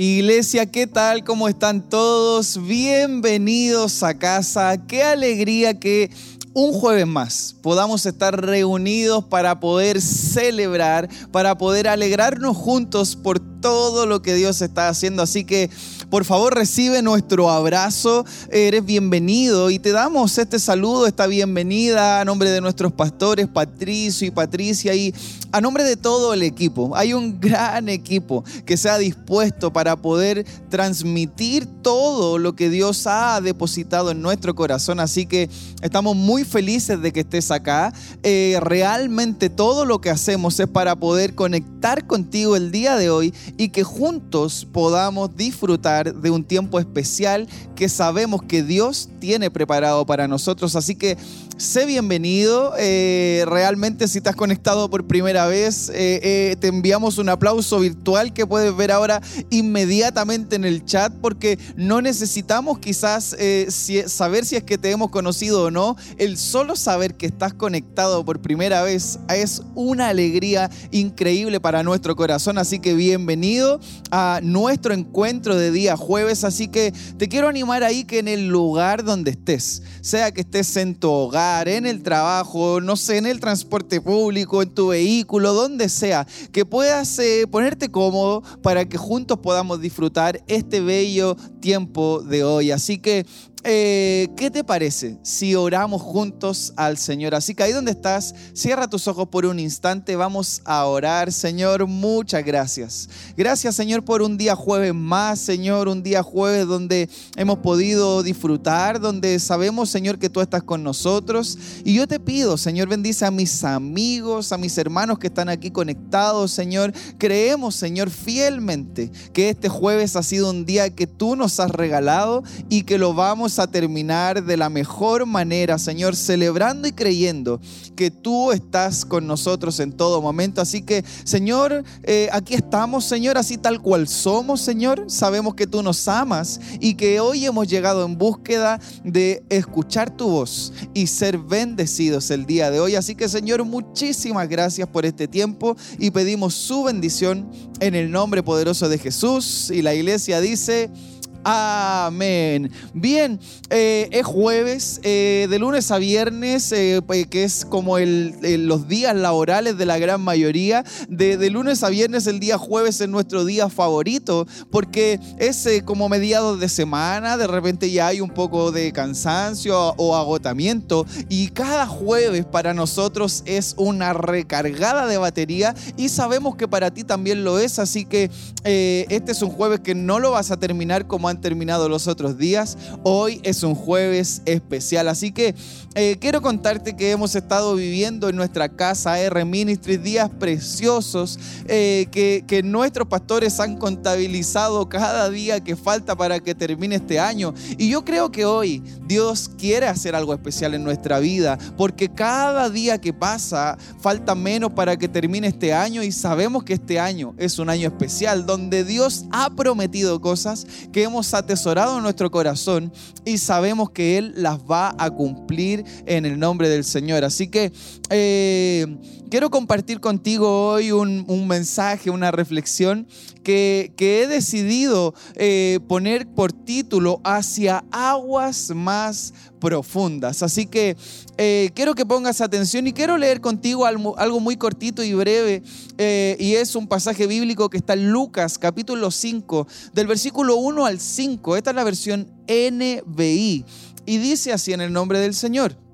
Iglesia, ¿qué tal? ¿Cómo están todos? Bienvenidos a casa. Qué alegría que un jueves más podamos estar reunidos para poder celebrar, para poder alegrarnos juntos por todo lo que Dios está haciendo. Así que por favor recibe nuestro abrazo, eres bienvenido y te damos este saludo, esta bienvenida a nombre de nuestros pastores Patricio y Patricia y a nombre de todo el equipo. Hay un gran equipo que se ha dispuesto para poder transmitir todo lo que Dios ha depositado en nuestro corazón. Así que estamos muy felices de que estés acá. Eh, realmente todo lo que hacemos es para poder conectar contigo el día de hoy y que juntos podamos disfrutar de un tiempo especial que sabemos que Dios tiene preparado para nosotros. Así que sé bienvenido. Eh, realmente si estás conectado por primera vez, eh, eh, te enviamos un aplauso virtual que puedes ver ahora inmediatamente en el chat porque no necesitamos quizás saber si es que te hemos conocido o no. El solo saber que estás conectado por primera vez es una alegría increíble para nuestro corazón. Así que bienvenido a nuestro encuentro de día jueves. Así que te quiero animar ahí que en el lugar donde estés, sea que estés en tu hogar, en el trabajo, no sé, en el transporte público, en tu vehículo, donde sea, que puedas eh, ponerte cómodo para que juntos podamos disfrutar este bello tiempo de hoy. Así que eh, ¿qué te parece si oramos juntos al Señor? Así que ahí donde estás, cierra tus ojos por un instante, vamos a orar. Señor, muchas gracias. Gracias Señor por un día jueves más, Señor, un día jueves donde hemos podido disfrutar, donde sabemos, Señor, que tú estás con nosotros. Y yo te pido, Señor, bendice a mis amigos, a mis hermanos que están aquí conectados, Señor. Creemos, Señor, fielmente que este jueves ha sido un día que tú nos has regalado y que lo vamos a terminar de la mejor manera, Señor, celebrando y creyendo que tú estás con nosotros en todo momento. Así que, Señor, eh, aquí estamos, Señor, así tal cual somos, Señor. Sabemos que tú nos amas y que hoy hemos llegado en búsqueda de escuchar tu voz y ser bendecidos el día de hoy. Así que, Señor, muchísimas gracias por este tiempo y pedimos su bendición en el nombre poderoso de Jesús. Y la iglesia dice... Amén. Bien, eh, es jueves, eh, de lunes a viernes, eh, pues, que es como los días laborales de la gran mayoría. De, lunes a viernes, el día jueves es nuestro día favorito, porque es como mediados de semana, de repente ya hay un poco de cansancio o agotamiento, y cada jueves para nosotros es una recargada de batería, y sabemos que para ti también lo es, así que este es un jueves que no lo vas a terminar como han terminado los otros días. Hoy es un jueves especial, así que eh, quiero contarte que hemos estado viviendo en nuestra casa R Ministries días preciosos eh, que, que nuestros pastores han contabilizado cada día que falta para que termine este año. Y yo creo que hoy Dios quiere hacer algo especial en nuestra vida, porque cada día que pasa falta menos para que termine este año y sabemos que este año es un año especial donde Dios ha prometido cosas que hemos atesorado en nuestro corazón y sabemos que Él las va a cumplir en el nombre del Señor. Así que eh, quiero compartir contigo hoy un, mensaje, una reflexión que, he decidido eh, poner por título hacia aguas más profundas. Así que eh, quiero que pongas atención y quiero leer contigo algo, muy cortito y breve. Eh, y es un pasaje bíblico que está en Lucas capítulo 5, del versículo 1 al 5. Esta es la versión NBI. Y dice así en el nombre del Señor.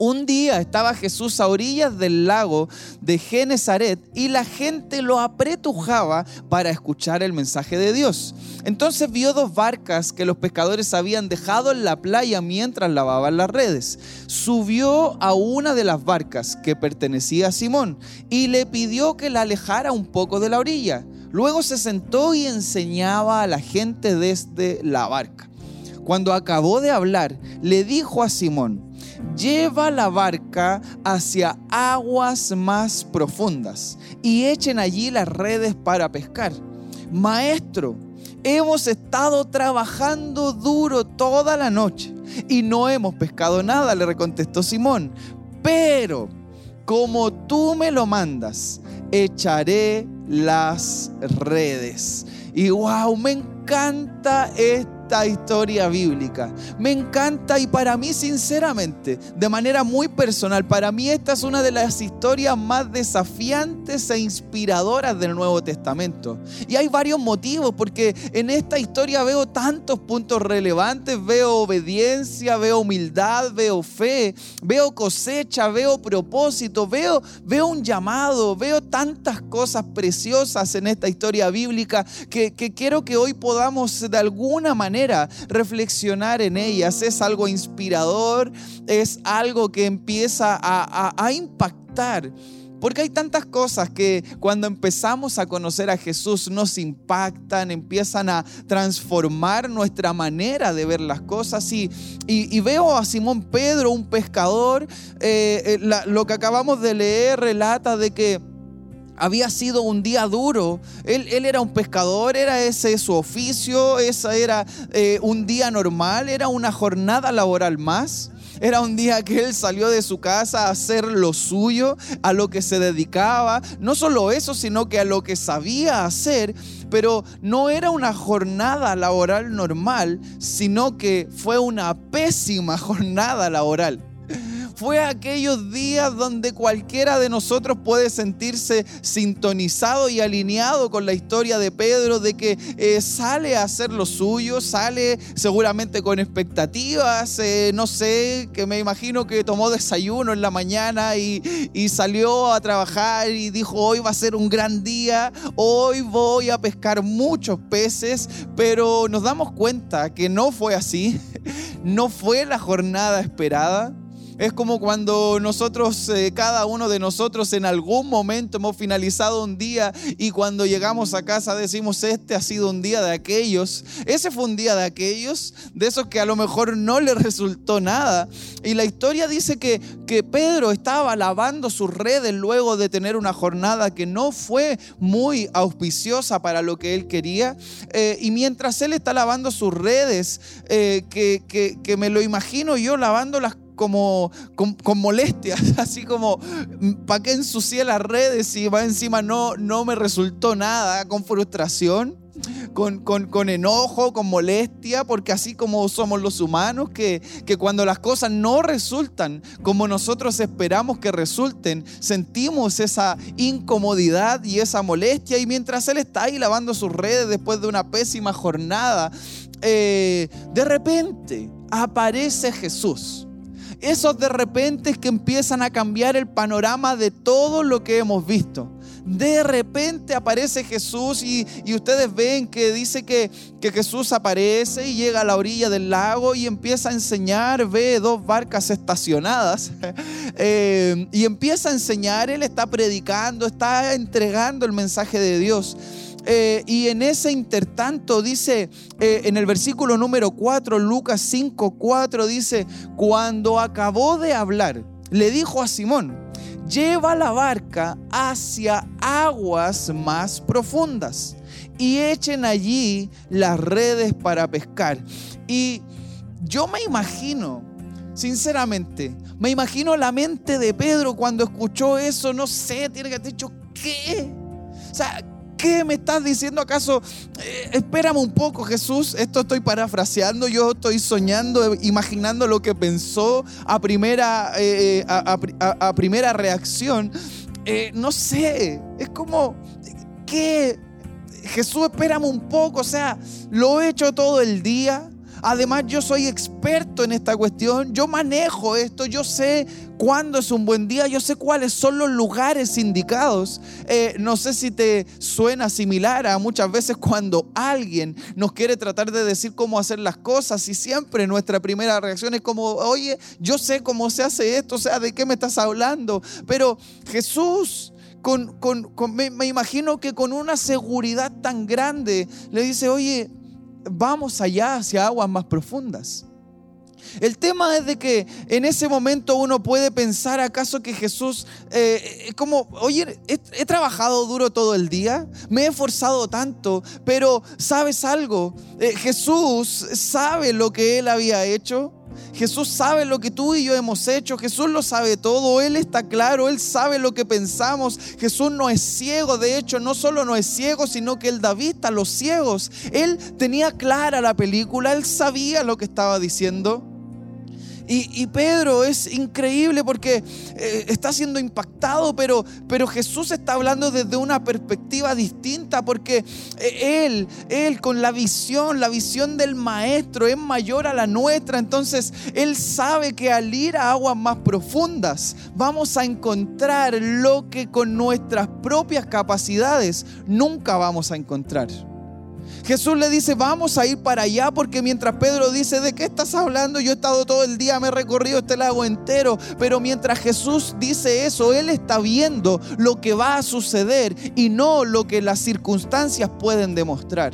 Un día estaba Jesús a orillas del lago de Genezaret y la gente lo apretujaba para escuchar el mensaje de Dios. Entonces vio dos barcas que los pescadores habían dejado en la playa mientras lavaban las redes. Subió a una de las barcas que pertenecía a Simón y le pidió que la alejara un poco de la orilla. Luego se sentó y enseñaba a la gente desde la barca. Cuando acabó de hablar, le dijo a Simón, lleva la barca hacia aguas más profundas y echen allí las redes para pescar. Maestro, hemos estado trabajando duro toda la noche y no hemos pescado nada, le contestó Simón. Pero como tú me lo mandas, echaré las redes. Y wow, me encanta esto esta historia bíblica. Me encanta y para mí sinceramente, de manera muy personal, para mí esta es una de las historias más desafiantes e inspiradoras del Nuevo Testamento. Y hay varios motivos porque en esta historia veo tantos puntos relevantes, veo obediencia, veo humildad, veo fe, veo cosecha, veo propósito, veo, veo un llamado, veo tantas cosas preciosas en esta historia bíblica que, que quiero que hoy podamos de alguna manera reflexionar en ellas. Es algo inspirador, es algo que empieza a, impactar. Porque hay tantas cosas que cuando empezamos a conocer a Jesús nos impactan, empiezan a transformar nuestra manera de ver las cosas. Y, veo a Simón Pedro, un pescador, eh, eh, lo que acabamos de leer relata de que había sido un día duro. Él, era un pescador, era ese su oficio, esa era eh, un día normal, era una jornada laboral más. Era un día que él salió de su casa a hacer lo suyo, a lo que se dedicaba. No solo eso, sino que a lo que sabía hacer. Pero no era una jornada laboral normal, sino que fue una pésima jornada laboral fue aquellos días donde cualquiera de nosotros puede sentirse sintonizado y alineado con la historia de Pedro, de que eh, sale a hacer lo suyo, sale seguramente con expectativas, eh, no sé, que me imagino que tomó desayuno en la mañana y, y salió a trabajar y dijo, hoy va a ser un gran día, hoy voy a pescar muchos peces, pero nos damos cuenta que no fue así, no fue la jornada esperada. Es como cuando nosotros, eh, cada uno de nosotros en algún momento hemos finalizado un día y cuando llegamos a casa decimos, este ha sido un día de aquellos. Ese fue un día de aquellos, de esos que a lo mejor no le resultó nada. Y la historia dice que, que Pedro estaba lavando sus redes luego de tener una jornada que no fue muy auspiciosa para lo que él quería. Eh, y mientras él está lavando sus redes, eh, que, que, que me lo imagino yo lavando las como con, molestias, así como, ¿para qué ensucié las redes y va encima no, no me resultó nada? Con frustración. Con, con, enojo, con molestia, porque así como somos los humanos, que, que, cuando las cosas no resultan como nosotros esperamos que resulten, sentimos esa incomodidad y esa molestia, y mientras Él está ahí lavando sus redes después de una pésima jornada, eh, de repente aparece Jesús esos de repente que empiezan a cambiar el panorama de todo lo que hemos visto. De repente aparece Jesús y, ustedes ven que dice que, que, Jesús aparece y llega a la orilla del lago y empieza a enseñar, ve dos barcas estacionadas eh, y empieza a enseñar, él está predicando, está entregando el mensaje de Dios. Eh, y en ese intertanto dice, eh, en el versículo número 4, Lucas 5, 4, dice, cuando acabó de hablar, le dijo a Simón, lleva la barca hacia aguas más profundas y echen allí las redes para pescar. Y yo me imagino, sinceramente, me imagino la mente de Pedro cuando escuchó eso, no sé, tiene que haber dicho, ¿qué? O sea, ¿Qué me estás diciendo acaso? Eh, espérame un poco, Jesús. Esto estoy parafraseando. Yo estoy soñando, imaginando lo que pensó a primera, eh, a, primera reacción. Eh, no sé, es como, ¿qué? Jesús, espérame un poco. O sea, lo he hecho todo el día. Además, yo soy experto en esta cuestión. Yo manejo esto. Yo sé cuándo es un buen día. Yo sé cuáles son los lugares indicados. Eh, no sé si te suena similar a muchas veces cuando alguien nos quiere tratar de decir cómo hacer las cosas y siempre nuestra primera reacción es como, oye, yo sé cómo se hace esto. O sea, ¿de qué me estás hablando? Pero Jesús... Me, me imagino que con una seguridad tan grande le dice, oye, vamos allá hacia aguas más profundas. El tema es de que en ese momento uno puede pensar acaso que Jesús, eh, como, oye, he, trabajado duro todo el día, me he esforzado tanto, pero ¿sabes algo? Eh, Jesús sabe lo que él había hecho. Jesús sabe lo que tú y yo hemos hecho, Jesús lo sabe todo, Él está claro, Él sabe lo que pensamos, Jesús no es ciego, de hecho no solo no es ciego, sino que Él da vista a los ciegos. Él tenía clara la película, Él sabía lo que estaba diciendo. Y, Pedro es increíble porque eh, está siendo impactado, pero, pero Jesús está hablando desde una perspectiva distinta porque eh, Él, Él con la visión, la visión del Maestro es mayor a la nuestra. Entonces Él sabe que al ir a aguas más profundas vamos a encontrar lo que con nuestras propias capacidades nunca vamos a encontrar. Jesús le dice, vamos a ir para allá, porque mientras Pedro dice, ¿de qué estás hablando? Yo he estado todo el día, me he recorrido este lago entero, pero mientras Jesús dice eso, Él está viendo lo que va a suceder y no lo que las circunstancias pueden demostrar.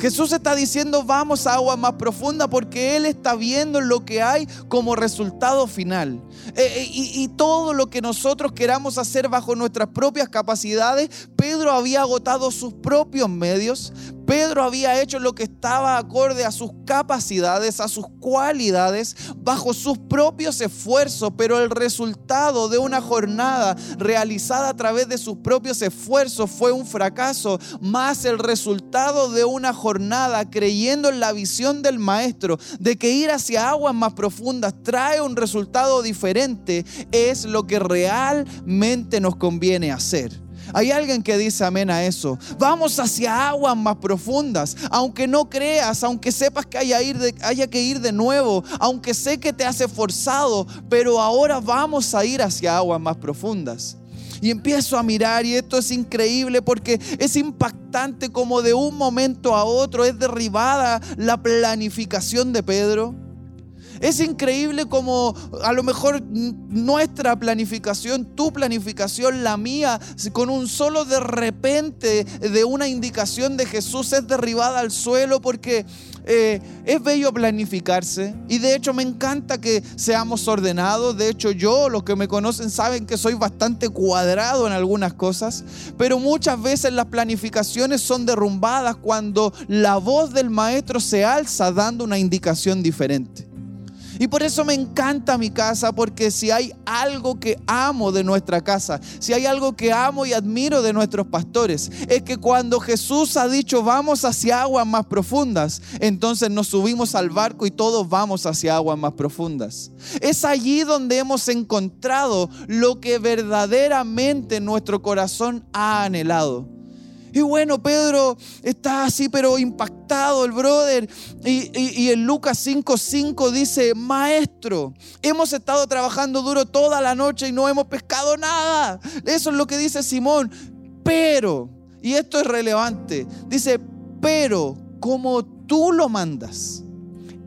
Jesús está diciendo vamos a agua más profunda porque Él está viendo lo que hay como resultado final. Eh, eh, y, y todo lo que nosotros queramos hacer bajo nuestras propias capacidades, Pedro había agotado sus propios medios, Pedro había hecho lo que estaba acorde a sus capacidades, a sus cualidades, bajo sus propios esfuerzos, pero el resultado de una jornada realizada a través de sus propios esfuerzos fue un fracaso, más el resultado de una jornada creyendo en la visión del maestro de que ir hacia aguas más profundas trae un resultado diferente, es lo que realmente nos conviene hacer. Hay alguien que dice amén a eso. Vamos hacia aguas más profundas. Aunque no creas, aunque sepas que haya, haya que ir de nuevo, aunque sé que te hace forzado, pero ahora vamos a ir hacia aguas más profundas. Y empiezo a mirar y esto es increíble porque es impactante como de un momento a otro es derribada la planificación de Pedro es increíble como a lo mejor nuestra planificación, tu planificación, la mía, con un solo de repente de una indicación de Jesús es derribada al suelo porque eh, es bello planificarse y de hecho me encanta que seamos ordenados. De hecho yo, los que me conocen saben que soy bastante cuadrado en algunas cosas, pero muchas veces las planificaciones son derrumbadas cuando la voz del maestro se alza dando una indicación diferente. Y por eso me encanta mi casa, porque si hay algo que amo de nuestra casa, si hay algo que amo y admiro de nuestros pastores, es que cuando Jesús ha dicho vamos hacia aguas más profundas, entonces nos subimos al barco y todos vamos hacia aguas más profundas. Es allí donde hemos encontrado lo que verdaderamente nuestro corazón ha anhelado. Y bueno, Pedro está así, pero impactado el brother. Y, en Lucas 5:5 dice, maestro, hemos estado trabajando duro toda la noche y no hemos pescado nada. Eso es lo que dice Simón. Pero, y esto es relevante, dice, pero como tú lo mandas,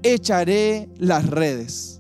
echaré las redes.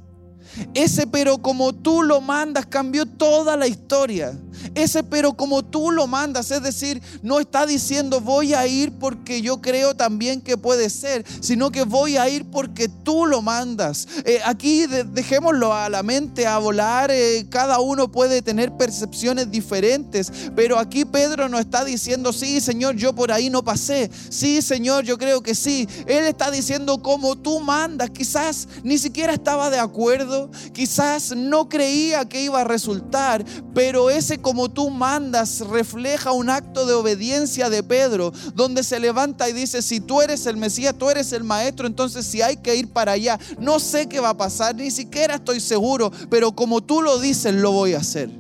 Ese pero como tú lo mandas cambió toda la historia. Ese pero como tú lo mandas, es decir, no está diciendo voy a ir porque yo creo también que puede ser, sino que voy a ir porque tú lo mandas. Eh, aquí dejémoslo a la mente a volar, eh, cada uno puede tener percepciones diferentes, pero aquí Pedro no está diciendo, sí Señor, yo por ahí no pasé, sí Señor, yo creo que sí. Él está diciendo como tú mandas, quizás ni siquiera estaba de acuerdo, quizás no creía que iba a resultar, pero ese como tú mandas refleja un acto de obediencia de Pedro, donde se levanta y dice, si tú eres el Mesías, tú eres el Maestro, entonces si hay que ir para allá, no sé qué va a pasar, ni siquiera estoy seguro, pero como tú lo dices, lo voy a hacer.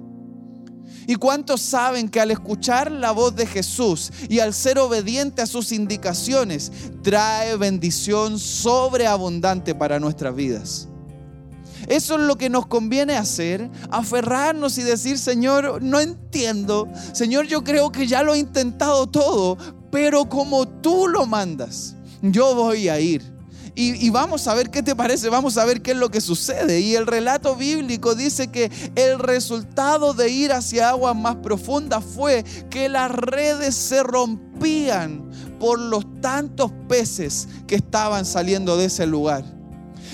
¿Y cuántos saben que al escuchar la voz de Jesús y al ser obediente a sus indicaciones, trae bendición sobreabundante para nuestras vidas? Eso es lo que nos conviene hacer, aferrarnos y decir, Señor, no entiendo, Señor, yo creo que ya lo he intentado todo, pero como tú lo mandas, yo voy a ir. Y, vamos a ver qué te parece, vamos a ver qué es lo que sucede. Y el relato bíblico dice que el resultado de ir hacia aguas más profundas fue que las redes se rompían por los tantos peces que estaban saliendo de ese lugar.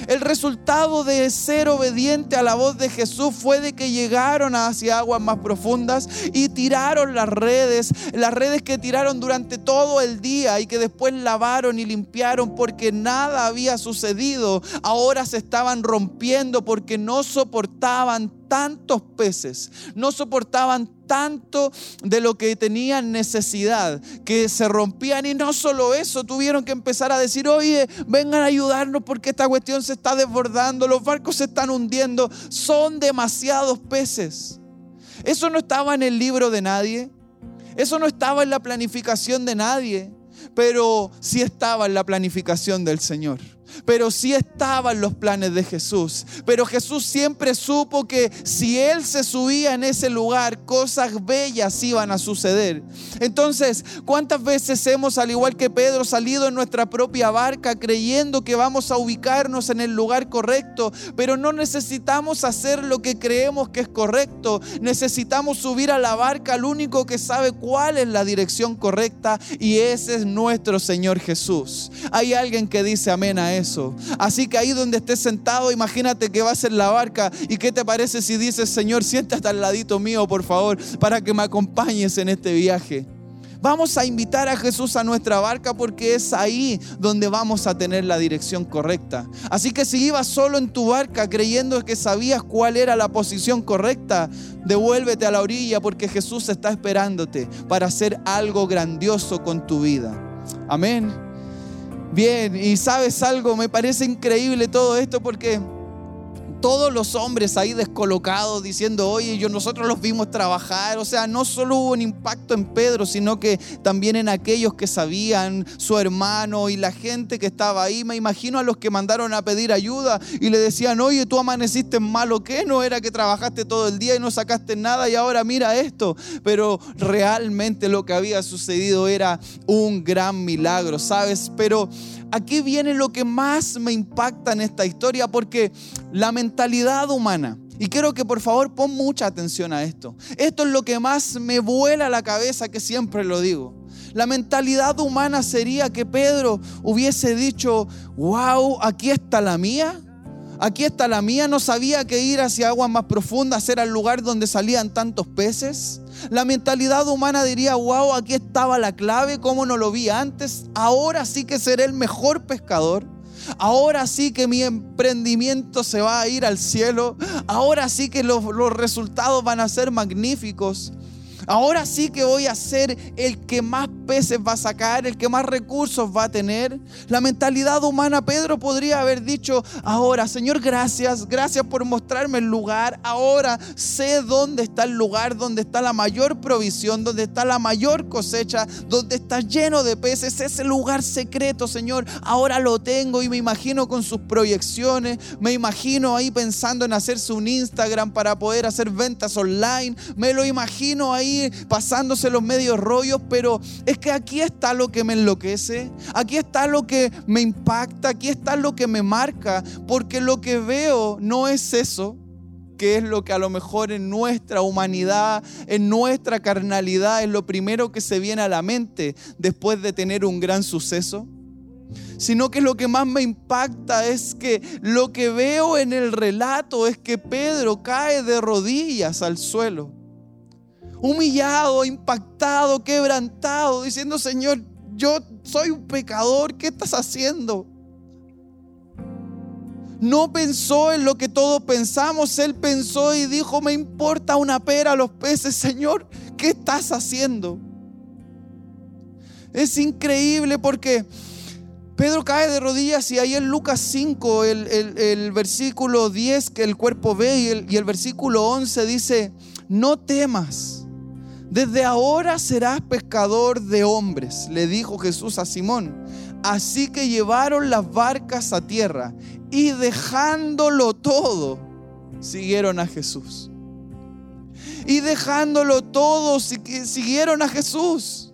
El resultado de ser obediente a la voz de Jesús fue de que llegaron hacia aguas más profundas y tiraron las redes, las redes que tiraron durante todo el día y que después lavaron y limpiaron porque nada había sucedido. Ahora se estaban rompiendo porque no soportaban tantos peces, no soportaban tanto de lo que tenían necesidad, que se rompían y no solo eso, tuvieron que empezar a decir, oye, vengan a ayudarnos porque esta cuestión se está desbordando, los barcos se están hundiendo, son demasiados peces. Eso no estaba en el libro de nadie, eso no estaba en la planificación de nadie, pero sí estaba en la planificación del Señor pero sí estaban los planes de Jesús. Pero Jesús siempre supo que si Él se subía en ese lugar, cosas bellas iban a suceder. Entonces, ¿cuántas veces hemos, al igual que Pedro, salido en nuestra propia barca creyendo que vamos a ubicarnos en el lugar correcto, pero no necesitamos hacer lo que creemos que es correcto? Necesitamos subir a la barca al único que sabe cuál es la dirección correcta y ese es nuestro Señor Jesús. Hay alguien que dice amén a eso. Así que ahí donde estés sentado, imagínate que vas en la barca y qué te parece si dices, Señor, siéntate al ladito mío, por favor, para que me acompañes en este viaje. Vamos a invitar a Jesús a nuestra barca porque es ahí donde vamos a tener la dirección correcta. Así que si ibas solo en tu barca creyendo que sabías cuál era la posición correcta, devuélvete a la orilla porque Jesús está esperándote para hacer algo grandioso con tu vida. Amén. Bien, y sabes algo, me parece increíble todo esto porque todos los hombres ahí descolocados diciendo, oye, yo, nosotros los vimos trabajar. O sea, no solo hubo un impacto en Pedro, sino que también en aquellos que sabían, su hermano y la gente que estaba ahí. Me imagino a los que mandaron a pedir ayuda y le decían, oye, tú amaneciste malo, ¿qué? No era que trabajaste todo el día y no sacaste nada y ahora mira esto. Pero realmente lo que había sucedido era un gran milagro, ¿sabes? Pero aquí viene lo que más me impacta en esta historia porque la mentalidad humana, y quiero que por favor pon mucha atención a esto, esto es lo que más me vuela la cabeza que siempre lo digo. La mentalidad humana sería que Pedro hubiese dicho, wow, aquí está la mía. Aquí está la mía, no sabía que ir hacia aguas más profundas era el lugar donde salían tantos peces. La mentalidad humana diría, wow, aquí estaba la clave, ¿cómo no lo vi antes? Ahora sí que seré el mejor pescador. Ahora sí que mi emprendimiento se va a ir al cielo. Ahora sí que los, los resultados van a ser magníficos. Ahora sí que voy a ser el que más peces va a sacar, el que más recursos va a tener. La mentalidad humana, Pedro podría haber dicho, ahora, Señor, gracias, gracias por mostrarme el lugar. Ahora sé dónde está el lugar, donde está la mayor provisión, donde está la mayor cosecha, donde está lleno de peces. Ese lugar secreto, Señor, ahora lo tengo y me imagino con sus proyecciones, me imagino ahí pensando en hacerse un Instagram para poder hacer ventas online, me lo imagino ahí pasándose los medios rollos, pero es que aquí está lo que me enloquece, aquí está lo que me impacta, aquí está lo que me marca, porque lo que veo no es eso, que es lo que a lo mejor en nuestra humanidad, en nuestra carnalidad, es lo primero que se viene a la mente después de tener un gran suceso sino que lo que más me impacta es que lo que veo en el relato es que Pedro cae de rodillas al suelo humillado, impactado, quebrantado, diciendo, Señor, yo soy un pecador, ¿qué estás haciendo? No pensó en lo que todos pensamos, él pensó y dijo, me importa una pera a los peces, Señor, ¿qué estás haciendo? Es increíble porque Pedro cae de rodillas y ahí en Lucas 5, el, versículo 10 que el cuerpo ve y el, y el versículo 11 dice, no temas desde ahora serás pescador de hombres, le dijo Jesús a Simón. Así que llevaron las barcas a tierra y dejándolo todo, siguieron a Jesús. Y dejándolo todo, siguieron a Jesús.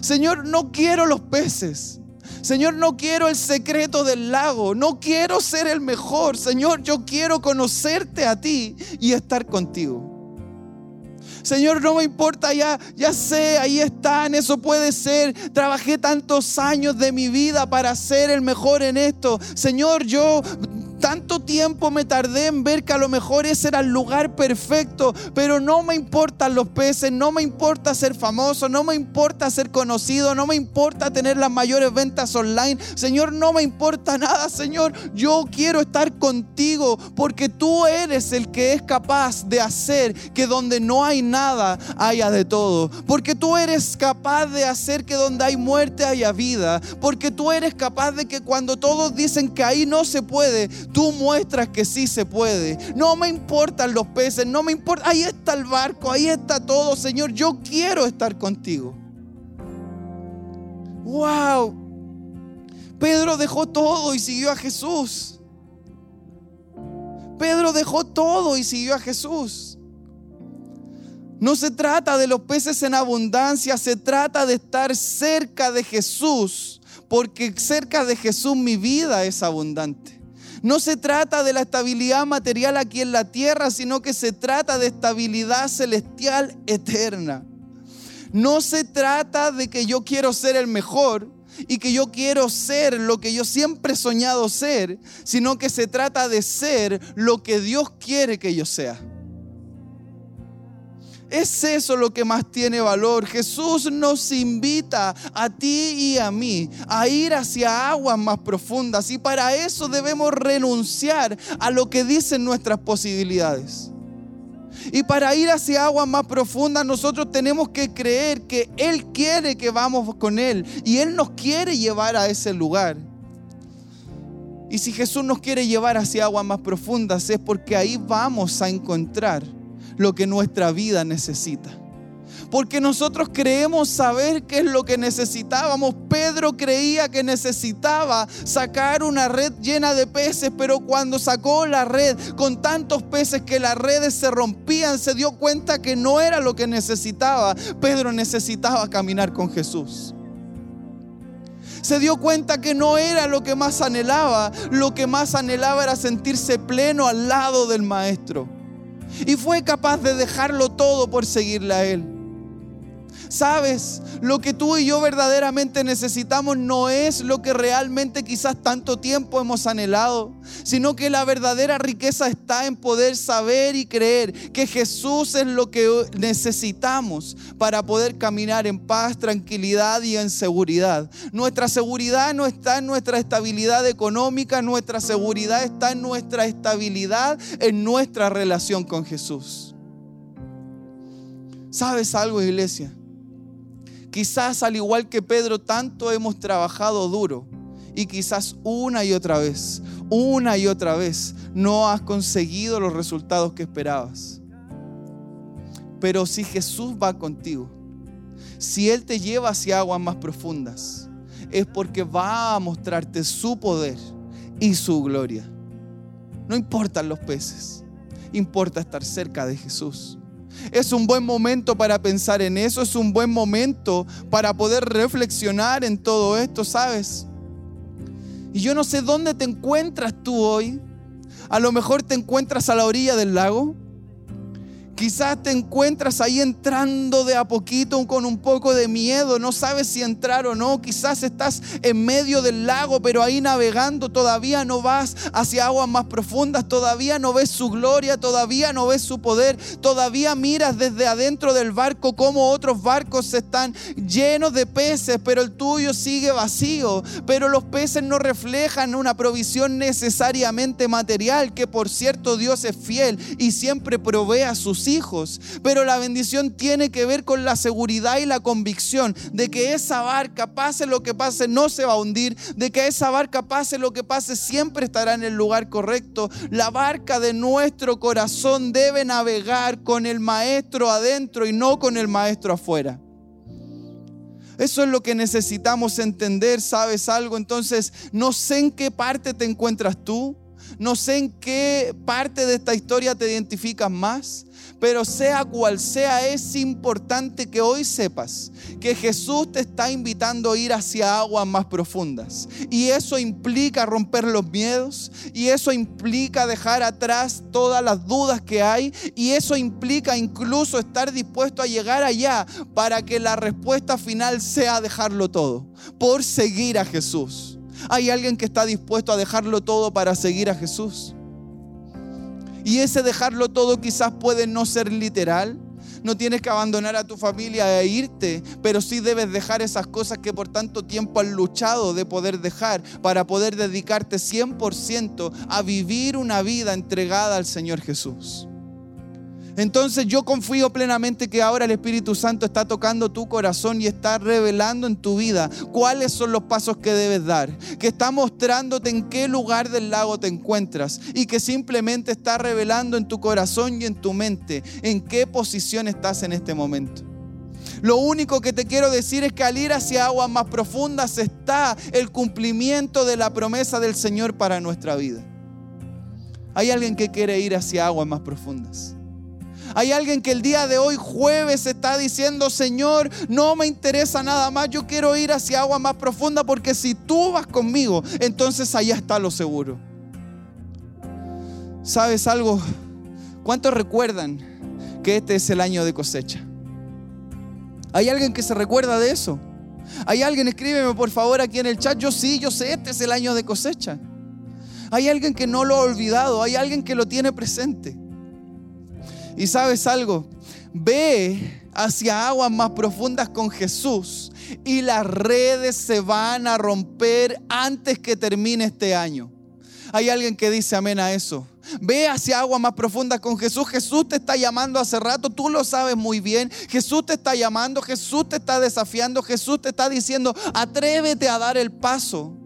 Señor, no quiero los peces. Señor, no quiero el secreto del lago. No quiero ser el mejor. Señor, yo quiero conocerte a ti y estar contigo. Señor, no me importa, ya, ya sé, ahí están, eso puede ser. Trabajé tantos años de mi vida para ser el mejor en esto. Señor, yo tanto tiempo me tardé en ver que a lo mejor ese era el lugar perfecto, pero no me importan los peces, no me importa ser famoso, no me importa ser conocido, no me importa tener las mayores ventas online. Señor, no me importa nada, Señor. Yo quiero estar contigo porque tú eres el que es capaz de hacer que donde no hay nada haya de todo. Porque tú eres capaz de hacer que donde hay muerte haya vida. Porque tú eres capaz de que cuando todos dicen que ahí no se puede, Tú muestras que sí se puede. No me importan los peces, no me importa. Ahí está el barco, ahí está todo, Señor. Yo quiero estar contigo. Wow. Pedro dejó todo y siguió a Jesús. Pedro dejó todo y siguió a Jesús. No se trata de los peces en abundancia, se trata de estar cerca de Jesús, porque cerca de Jesús mi vida es abundante. No se trata de la estabilidad material aquí en la tierra, sino que se trata de estabilidad celestial eterna. No se trata de que yo quiero ser el mejor y que yo quiero ser lo que yo siempre he soñado ser, sino que se trata de ser lo que Dios quiere que yo sea. Es eso lo que más tiene valor. Jesús nos invita a ti y a mí a ir hacia aguas más profundas y para eso debemos renunciar a lo que dicen nuestras posibilidades. Y para ir hacia aguas más profundas nosotros tenemos que creer que Él quiere que vamos con Él y Él nos quiere llevar a ese lugar. Y si Jesús nos quiere llevar hacia aguas más profundas es porque ahí vamos a encontrar lo que nuestra vida necesita. Porque nosotros creemos saber qué es lo que necesitábamos. Pedro creía que necesitaba sacar una red llena de peces, pero cuando sacó la red con tantos peces que las redes se rompían, se dio cuenta que no era lo que necesitaba. Pedro necesitaba caminar con Jesús se dio cuenta que no era lo que más anhelaba, lo que más anhelaba era sentirse pleno al lado del Maestro y fue capaz de dejarlo todo por seguirle a Él. Sabes, lo que tú y yo verdaderamente necesitamos no es lo que realmente quizás tanto tiempo hemos anhelado, sino que la verdadera riqueza está en poder saber y creer que Jesús es lo que necesitamos para poder caminar en paz, tranquilidad y en seguridad. Nuestra seguridad no está en nuestra estabilidad económica, nuestra seguridad está en nuestra estabilidad, en nuestra relación con Jesús. ¿Sabes algo, iglesia? Quizás al igual que Pedro, tanto hemos trabajado duro y quizás una y otra vez, una y otra vez, no has conseguido los resultados que esperabas. Pero si Jesús va contigo, si Él te lleva hacia aguas más profundas, es porque va a mostrarte su poder y su gloria. No importan los peces, importa estar cerca de Jesús. Es un buen momento para pensar en eso, es un buen momento para poder reflexionar en todo esto, ¿sabes? Y yo no sé dónde te encuentras tú hoy. A lo mejor te encuentras a la orilla del lago. Quizás te encuentras ahí entrando de a poquito con un poco de miedo, no sabes si entrar o no. Quizás estás en medio del lago, pero ahí navegando todavía no vas hacia aguas más profundas, todavía no ves su gloria, todavía no ves su poder, todavía miras desde adentro del barco como otros barcos están llenos de peces, pero el tuyo sigue vacío. Pero los peces no reflejan una provisión necesariamente material, que por cierto Dios es fiel y siempre provee a sus hijos. Pero la bendición tiene que ver con la seguridad y la convicción de que esa barca, pase lo que pase, no se va a hundir. De que esa barca, pase lo que pase, siempre estará en el lugar correcto. La barca de nuestro corazón debe navegar con el maestro adentro y no con el maestro afuera. Eso es lo que necesitamos entender, ¿sabes algo? Entonces, no sé en qué parte te encuentras tú. No sé en qué parte de esta historia te identificas más, pero sea cual sea, es importante que hoy sepas que Jesús te está invitando a ir hacia aguas más profundas. Y eso implica romper los miedos, y eso implica dejar atrás todas las dudas que hay, y eso implica incluso estar dispuesto a llegar allá para que la respuesta final sea dejarlo todo, por seguir a Jesús. Hay alguien que está dispuesto a dejarlo todo para seguir a Jesús. Y ese dejarlo todo quizás puede no ser literal. No tienes que abandonar a tu familia e irte, pero sí debes dejar esas cosas que por tanto tiempo has luchado de poder dejar para poder dedicarte 100% a vivir una vida entregada al Señor Jesús. Entonces yo confío plenamente que ahora el Espíritu Santo está tocando tu corazón y está revelando en tu vida cuáles son los pasos que debes dar, que está mostrándote en qué lugar del lago te encuentras y que simplemente está revelando en tu corazón y en tu mente en qué posición estás en este momento. Lo único que te quiero decir es que al ir hacia aguas más profundas está el cumplimiento de la promesa del Señor para nuestra vida. Hay alguien que quiere ir hacia aguas más profundas. Hay alguien que el día de hoy, jueves, está diciendo, Señor, no me interesa nada más, yo quiero ir hacia agua más profunda porque si tú vas conmigo, entonces allá está lo seguro. ¿Sabes algo? ¿Cuántos recuerdan que este es el año de cosecha? ¿Hay alguien que se recuerda de eso? ¿Hay alguien? Escríbeme por favor aquí en el chat. Yo sí, yo sé, este es el año de cosecha. Hay alguien que no lo ha olvidado, hay alguien que lo tiene presente. Y sabes algo, ve hacia aguas más profundas con Jesús y las redes se van a romper antes que termine este año. Hay alguien que dice amén a eso. Ve hacia aguas más profundas con Jesús. Jesús te está llamando hace rato, tú lo sabes muy bien. Jesús te está llamando, Jesús te está desafiando, Jesús te está diciendo, atrévete a dar el paso.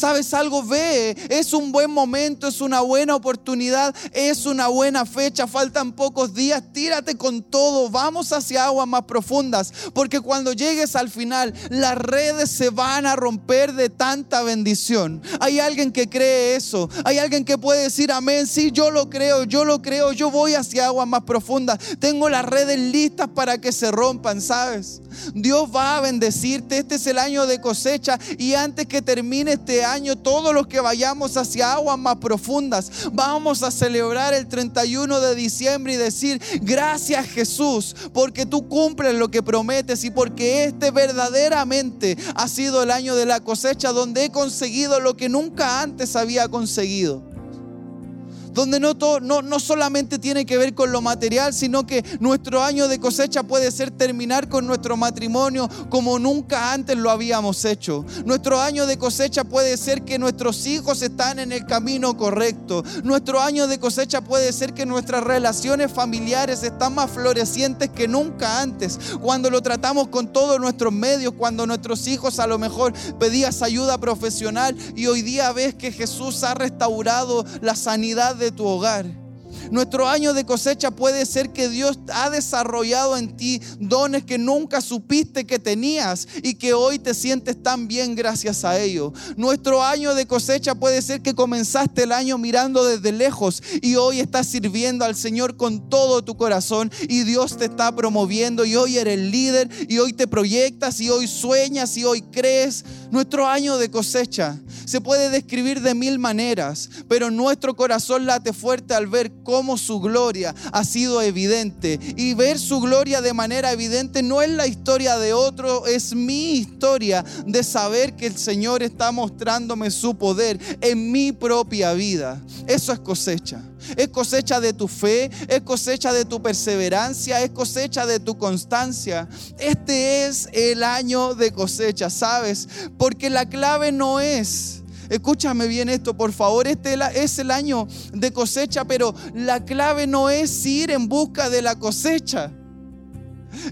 ¿Sabes algo? Ve, es un buen momento, es una buena oportunidad, es una buena fecha, faltan pocos días, tírate con todo, vamos hacia aguas más profundas, porque cuando llegues al final, las redes se van a romper de tanta bendición. Hay alguien que cree eso, hay alguien que puede decir amén, sí, yo lo creo, yo lo creo, yo voy hacia aguas más profundas, tengo las redes listas para que se rompan, ¿sabes? Dios va a bendecirte, este es el año de cosecha y antes que termine este año, año, todos los que vayamos hacia aguas más profundas, vamos a celebrar el 31 de diciembre y decir, gracias Jesús, porque tú cumples lo que prometes y porque este verdaderamente ha sido el año de la cosecha donde he conseguido lo que nunca antes había conseguido donde no, no, no solamente tiene que ver con lo material, sino que nuestro año de cosecha puede ser terminar con nuestro matrimonio como nunca antes lo habíamos hecho. Nuestro año de cosecha puede ser que nuestros hijos están en el camino correcto. Nuestro año de cosecha puede ser que nuestras relaciones familiares están más florecientes que nunca antes. Cuando lo tratamos con todos nuestros medios, cuando nuestros hijos a lo mejor pedías ayuda profesional y hoy día ves que Jesús ha restaurado la sanidad de tu hogar. Nuestro año de cosecha puede ser que Dios ha desarrollado en ti dones que nunca supiste que tenías y que hoy te sientes tan bien gracias a ello. Nuestro año de cosecha puede ser que comenzaste el año mirando desde lejos y hoy estás sirviendo al Señor con todo tu corazón y Dios te está promoviendo y hoy eres líder y hoy te proyectas y hoy sueñas y hoy crees. Nuestro año de cosecha se puede describir de mil maneras, pero nuestro corazón late fuerte al ver cómo su gloria ha sido evidente. Y ver su gloria de manera evidente no es la historia de otro, es mi historia de saber que el Señor está mostrándome su poder en mi propia vida. Eso es cosecha. Es cosecha de tu fe, es cosecha de tu perseverancia, es cosecha de tu constancia. Este es el año de cosecha, ¿sabes? Porque la clave no es Escúchame bien esto, por favor. Este es el año de cosecha, pero la clave no es ir en busca de la cosecha.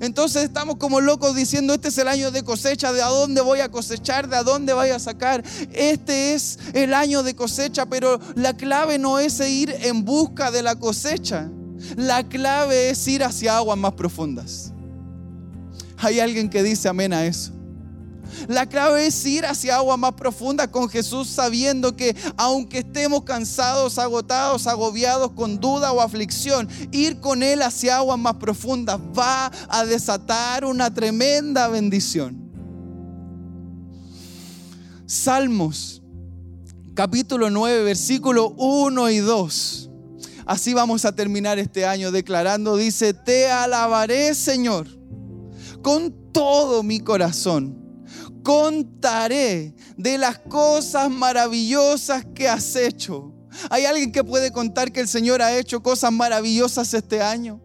Entonces estamos como locos diciendo, este es el año de cosecha, de a dónde voy a cosechar, de a dónde voy a sacar. Este es el año de cosecha, pero la clave no es ir en busca de la cosecha. La clave es ir hacia aguas más profundas. Hay alguien que dice amén a eso. La clave es ir hacia agua más profunda con Jesús sabiendo que aunque estemos cansados, agotados, agobiados con duda o aflicción, ir con Él hacia aguas más profundas va a desatar una tremenda bendición. Salmos, capítulo 9, versículo 1 y 2. Así vamos a terminar este año declarando, dice, te alabaré Señor con todo mi corazón. Contaré de las cosas maravillosas que has hecho. ¿Hay alguien que puede contar que el Señor ha hecho cosas maravillosas este año?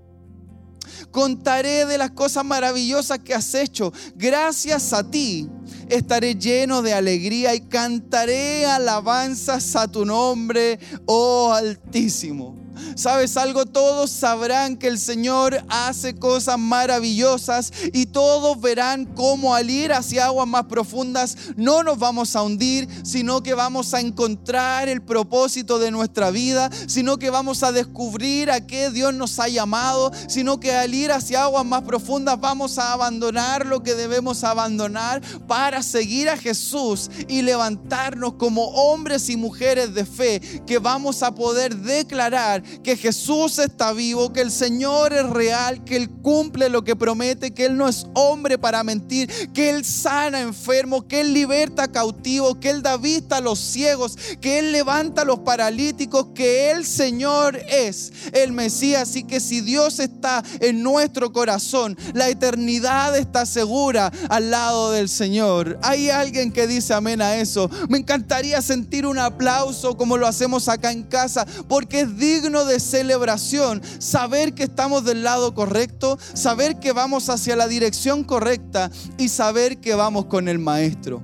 Contaré de las cosas maravillosas que has hecho. Gracias a ti estaré lleno de alegría y cantaré alabanzas a tu nombre, oh Altísimo. ¿Sabes algo? Todos sabrán que el Señor hace cosas maravillosas y todos verán cómo al ir hacia aguas más profundas no nos vamos a hundir, sino que vamos a encontrar el propósito de nuestra vida, sino que vamos a descubrir a qué Dios nos ha llamado, sino que al ir hacia aguas más profundas vamos a abandonar lo que debemos abandonar para seguir a Jesús y levantarnos como hombres y mujeres de fe que vamos a poder declarar que Jesús está vivo, que el Señor es real, que Él cumple lo que promete, que Él no es hombre para mentir, que Él sana enfermos, que Él liberta cautivos, que Él da vista a los ciegos, que Él levanta a los paralíticos, que el Señor es el Mesías y que si Dios está en nuestro corazón, la eternidad está segura al lado del Señor. Hay alguien que dice amén a eso. Me encantaría sentir un aplauso como lo hacemos acá en casa, porque es digno de celebración, saber que estamos del lado correcto, saber que vamos hacia la dirección correcta y saber que vamos con el Maestro.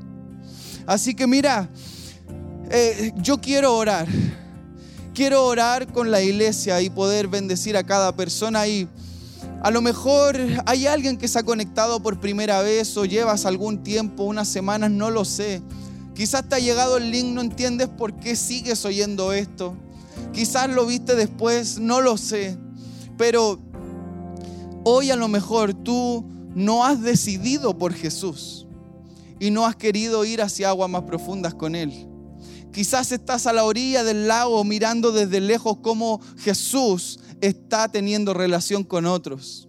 Así que mira, eh, yo quiero orar. Quiero orar con la iglesia y poder bendecir a cada persona y a lo mejor hay alguien que se ha conectado por primera vez o llevas algún tiempo, unas semanas, no lo sé. Quizás te ha llegado el link, no entiendes por qué sigues oyendo esto. Quizás lo viste después, no lo sé. Pero hoy a lo mejor tú no has decidido por Jesús y no has querido ir hacia aguas más profundas con Él. Quizás estás a la orilla del lago mirando desde lejos cómo Jesús está teniendo relación con otros.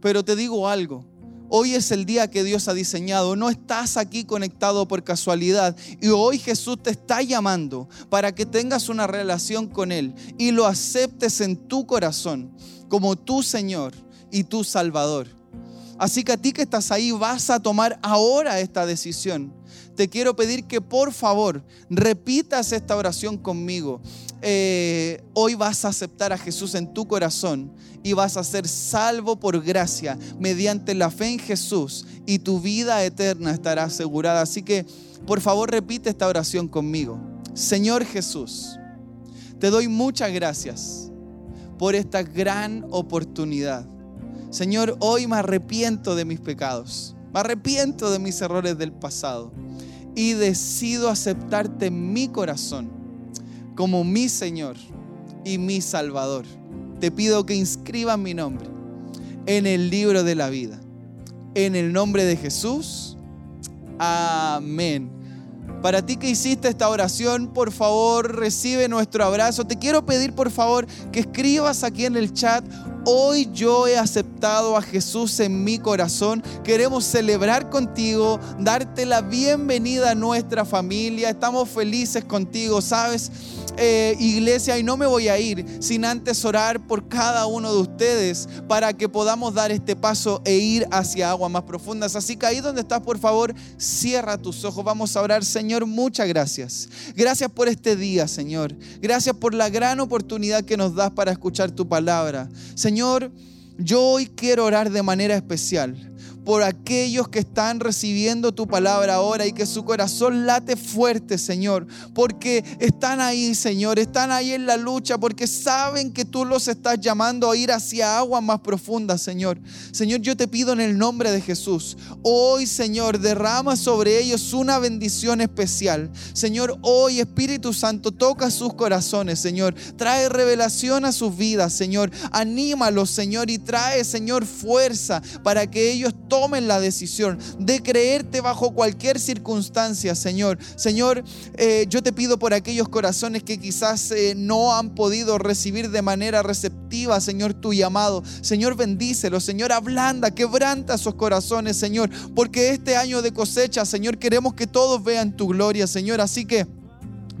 Pero te digo algo, Hoy es el día que Dios ha diseñado. No estás aquí conectado por casualidad. Y hoy Jesús te está llamando para que tengas una relación con Él y lo aceptes en tu corazón como tu Señor y tu Salvador. Así que a ti que estás ahí vas a tomar ahora esta decisión. Te quiero pedir que por favor repitas esta oración conmigo. Eh, hoy vas a aceptar a Jesús en tu corazón y vas a ser salvo por gracia mediante la fe en Jesús y tu vida eterna estará asegurada. Así que por favor repite esta oración conmigo. Señor Jesús, te doy muchas gracias por esta gran oportunidad. Señor, hoy me arrepiento de mis pecados, me arrepiento de mis errores del pasado y decido aceptarte en mi corazón como mi Señor y mi Salvador. Te pido que inscribas mi nombre en el libro de la vida. En el nombre de Jesús. Amén. Para ti que hiciste esta oración, por favor, recibe nuestro abrazo. Te quiero pedir, por favor, que escribas aquí en el chat Hoy yo he aceptado a Jesús en mi corazón. Queremos celebrar contigo, darte la bienvenida a nuestra familia. Estamos felices contigo, ¿sabes? Eh, iglesia, y no me voy a ir sin antes orar por cada uno de ustedes para que podamos dar este paso e ir hacia aguas más profundas. Así que ahí donde estás, por favor, cierra tus ojos. Vamos a orar, Señor, muchas gracias. Gracias por este día, Señor. Gracias por la gran oportunidad que nos das para escuchar tu palabra. Señor, yo hoy quiero orar de manera especial por aquellos que están recibiendo tu palabra ahora y que su corazón late fuerte, Señor, porque están ahí, Señor, están ahí en la lucha, porque saben que tú los estás llamando a ir hacia aguas más profundas, Señor. Señor, yo te pido en el nombre de Jesús, hoy, Señor, derrama sobre ellos una bendición especial. Señor, hoy, Espíritu Santo, toca sus corazones, Señor, trae revelación a sus vidas, Señor, anímalos, Señor, y trae, Señor, fuerza para que ellos tomen la decisión de creerte bajo cualquier circunstancia, Señor. Señor, eh, yo te pido por aquellos corazones que quizás eh, no han podido recibir de manera receptiva, Señor, tu llamado. Señor, bendícelo. Señor, ablanda, quebranta sus corazones, Señor. Porque este año de cosecha, Señor, queremos que todos vean tu gloria, Señor. Así que...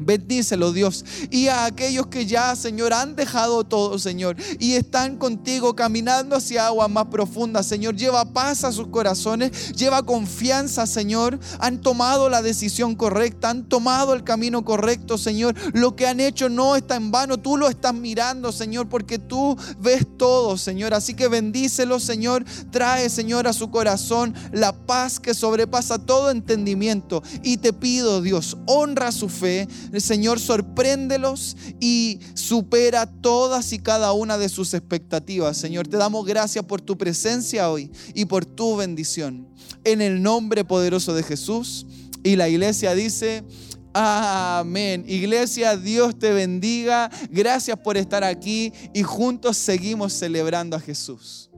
Bendícelo, Dios. Y a aquellos que ya, Señor, han dejado todo, Señor, y están contigo caminando hacia aguas más profundas, Señor. Lleva paz a sus corazones, lleva confianza, Señor. Han tomado la decisión correcta, han tomado el camino correcto, Señor. Lo que han hecho no está en vano. Tú lo estás mirando, Señor, porque tú ves todo, Señor. Así que bendícelo, Señor. Trae, Señor, a su corazón la paz que sobrepasa todo entendimiento. Y te pido, Dios, honra su fe el Señor sorpréndelos y supera todas y cada una de sus expectativas. Señor, te damos gracias por tu presencia hoy y por tu bendición. En el nombre poderoso de Jesús. Y la iglesia dice... Amén. Iglesia, Dios te bendiga. Gracias por estar aquí y juntos seguimos celebrando a Jesús.